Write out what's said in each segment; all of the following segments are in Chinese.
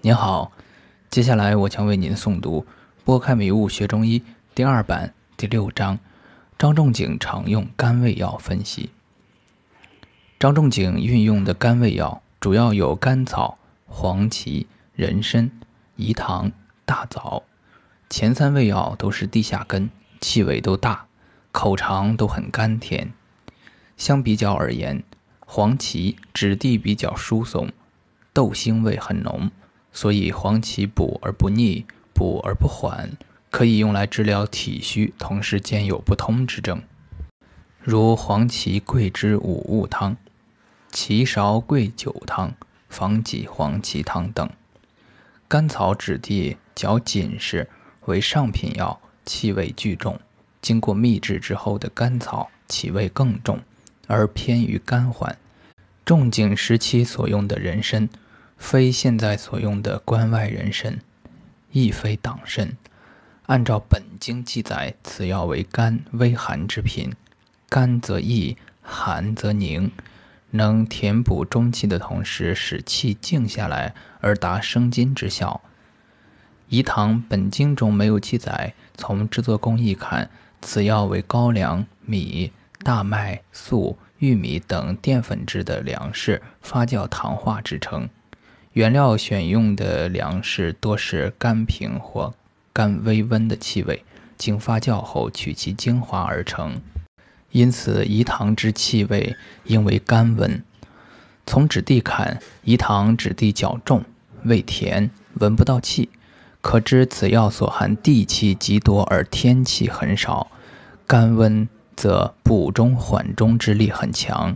您好，接下来我将为您诵读《拨开迷雾学中医》第二版第六章：张仲景常用甘味药分析。张仲景运用的甘味药主要有甘草、黄芪、人参、饴糖、大枣。前三味药都是地下根，气味都大，口尝都很甘甜。相比较而言，黄芪质地比较疏松，豆腥味很浓。所以黄芪补而不腻，补而不缓，可以用来治疗体虚，同时兼有不通之症，如黄芪桂枝五物汤、芪芍桂酒汤、防己黄芪汤等。甘草质地较紧实，为上品药，气味具重。经过秘制之后的甘草，气味更重，而偏于甘缓。仲景时期所用的人参。非现在所用的关外人参，亦非党参。按照本经记载，此药为甘微寒之品，甘则易，寒则凝，能填补中气的同时，使气静下来，而达生津之效。饴糖本经中没有记载，从制作工艺看，此药为高粱、米、大麦、粟、玉米等淀粉质的粮食发酵糖化制成。原料选用的粮食多是甘平或甘微温的气味，经发酵后取其精华而成，因此饴糖之气味应为甘温。从质地看，饴糖质地较重，味甜，闻不到气，可知此药所含地气极多而天气很少。甘温则补中缓中之力很强，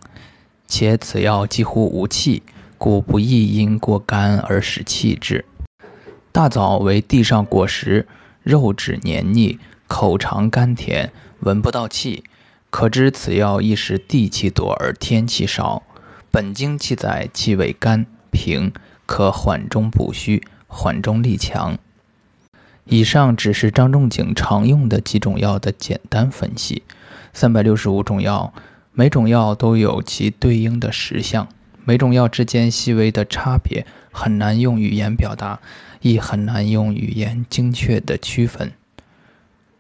且此药几乎无气。故不易因过干而使气滞。大枣为地上果实，肉质黏腻，口尝甘甜，闻不到气，可知此药亦是地气多而天气少。本经记载气味甘平，可缓中补虚，缓中力强。以上只是张仲景常用的几种药的简单分析。三百六十五种药，每种药都有其对应的实相。每种药之间细微的差别很难用语言表达，亦很难用语言精确的区分。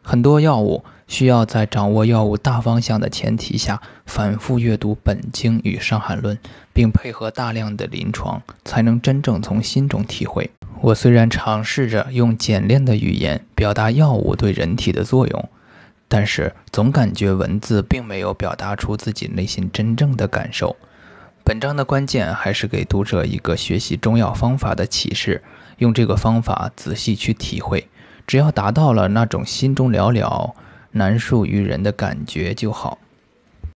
很多药物需要在掌握药物大方向的前提下，反复阅读本经与伤寒论，并配合大量的临床，才能真正从心中体会。我虽然尝试着用简练的语言表达药物对人体的作用，但是总感觉文字并没有表达出自己内心真正的感受。本章的关键还是给读者一个学习中药方法的启示，用这个方法仔细去体会，只要达到了那种心中了了、难述于人的感觉就好。